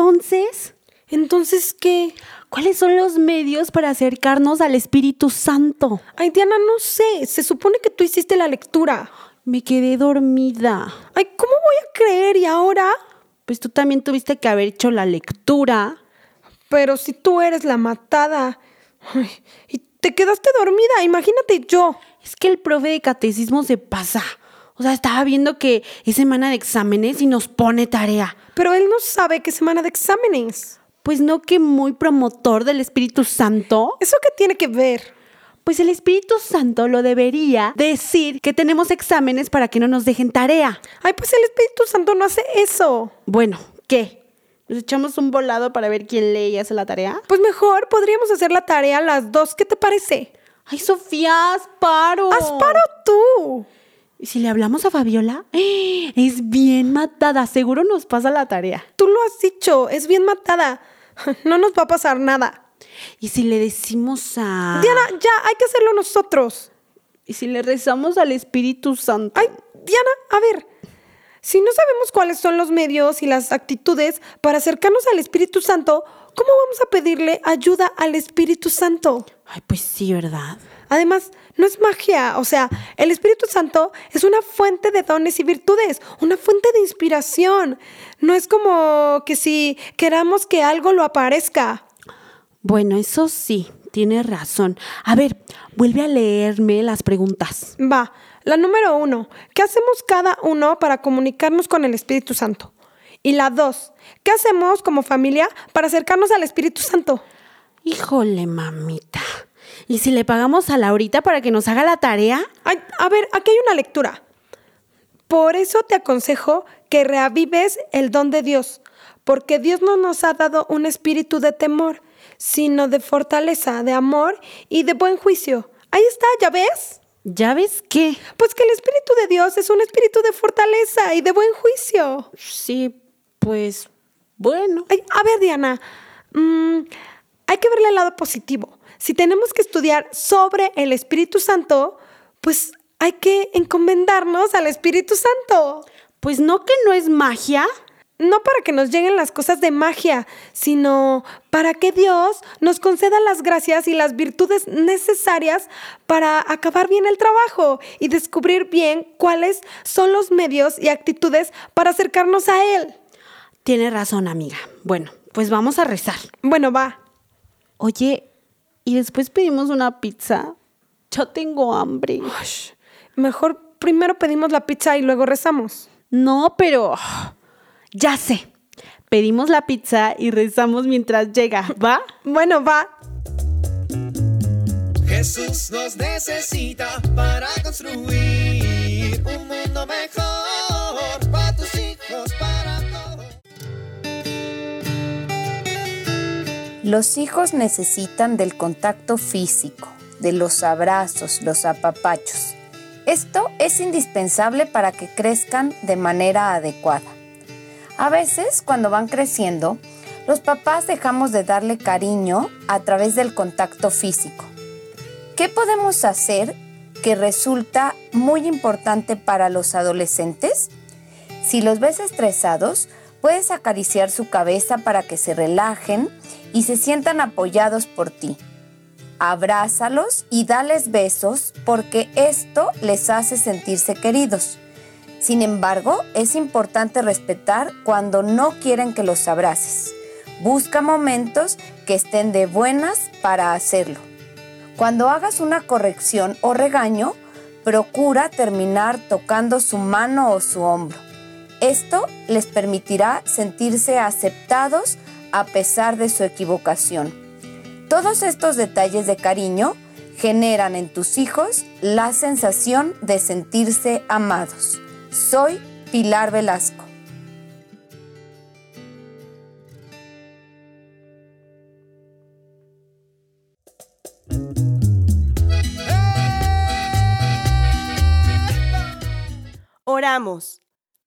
Entonces? Entonces, ¿qué? ¿Cuáles son los medios para acercarnos al Espíritu Santo? Ay, Diana, no sé. Se supone que tú hiciste la lectura. Me quedé dormida. Ay, ¿cómo voy a creer? ¿Y ahora? Pues tú también tuviste que haber hecho la lectura. Pero si tú eres la matada. Ay, y te quedaste dormida, imagínate yo. Es que el profe de catecismo se pasa. O sea, estaba viendo que es semana de exámenes y nos pone tarea. Pero él no sabe qué semana de exámenes. Pues no que muy promotor del Espíritu Santo. ¿Eso qué tiene que ver? Pues el Espíritu Santo lo debería decir que tenemos exámenes para que no nos dejen tarea. Ay, pues el Espíritu Santo no hace eso. Bueno, ¿qué? ¿Nos echamos un volado para ver quién lee y hace la tarea? Pues mejor podríamos hacer la tarea las dos. ¿Qué te parece? Ay, Sofía, Asparo. ¡Asparo tú! ¿Y si le hablamos a Fabiola? Es bien matada, seguro nos pasa la tarea. Tú lo has dicho, es bien matada. No nos va a pasar nada. ¿Y si le decimos a... Diana, ya, hay que hacerlo nosotros. ¿Y si le rezamos al Espíritu Santo? Ay, Diana, a ver. Si no sabemos cuáles son los medios y las actitudes para acercarnos al Espíritu Santo, ¿cómo vamos a pedirle ayuda al Espíritu Santo? Ay, pues sí, ¿verdad? Además, no es magia, o sea, el Espíritu Santo es una fuente de dones y virtudes, una fuente de inspiración. No es como que si queramos que algo lo aparezca. Bueno, eso sí, tiene razón. A ver, vuelve a leerme las preguntas. Va, la número uno, ¿qué hacemos cada uno para comunicarnos con el Espíritu Santo? Y la dos, ¿qué hacemos como familia para acercarnos al Espíritu Santo? Híjole, mamita. ¿Y si le pagamos a Laurita para que nos haga la tarea? Ay, a ver, aquí hay una lectura. Por eso te aconsejo que reavives el don de Dios, porque Dios no nos ha dado un espíritu de temor, sino de fortaleza, de amor y de buen juicio. Ahí está, ¿ya ves? ¿Ya ves qué? Pues que el espíritu de Dios es un espíritu de fortaleza y de buen juicio. Sí, pues bueno. Ay, a ver, Diana, mm, hay que verle el lado positivo. Si tenemos que estudiar sobre el Espíritu Santo, pues hay que encomendarnos al Espíritu Santo. Pues no que no es magia. No para que nos lleguen las cosas de magia, sino para que Dios nos conceda las gracias y las virtudes necesarias para acabar bien el trabajo y descubrir bien cuáles son los medios y actitudes para acercarnos a Él. Tiene razón, amiga. Bueno, pues vamos a rezar. Bueno, va. Oye, ¿y después pedimos una pizza? Yo tengo hambre. Ush, mejor primero pedimos la pizza y luego rezamos. No, pero... Ya sé. Pedimos la pizza y rezamos mientras llega, ¿va? Bueno, va. Jesús nos necesita para construir Los hijos necesitan del contacto físico, de los abrazos, los apapachos. Esto es indispensable para que crezcan de manera adecuada. A veces, cuando van creciendo, los papás dejamos de darle cariño a través del contacto físico. ¿Qué podemos hacer que resulta muy importante para los adolescentes? Si los ves estresados, puedes acariciar su cabeza para que se relajen y se sientan apoyados por ti. Abrázalos y dales besos porque esto les hace sentirse queridos. Sin embargo, es importante respetar cuando no quieren que los abraces. Busca momentos que estén de buenas para hacerlo. Cuando hagas una corrección o regaño, procura terminar tocando su mano o su hombro. Esto les permitirá sentirse aceptados a pesar de su equivocación. Todos estos detalles de cariño generan en tus hijos la sensación de sentirse amados. Soy Pilar Velasco. Oramos.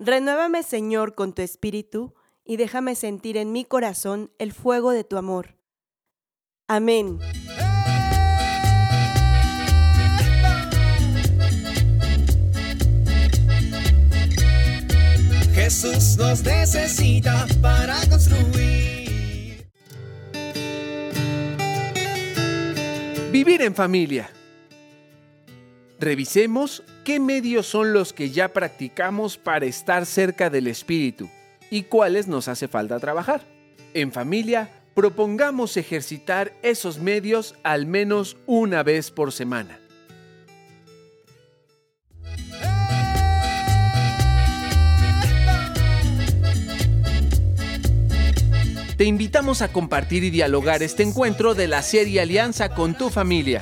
Renuévame, Señor, con tu espíritu y déjame sentir en mi corazón el fuego de tu amor. Amén. Jesús nos necesita para construir. Vivir en familia. Revisemos qué medios son los que ya practicamos para estar cerca del Espíritu y cuáles nos hace falta trabajar. En familia, propongamos ejercitar esos medios al menos una vez por semana. Te invitamos a compartir y dialogar este encuentro de la serie Alianza con tu familia.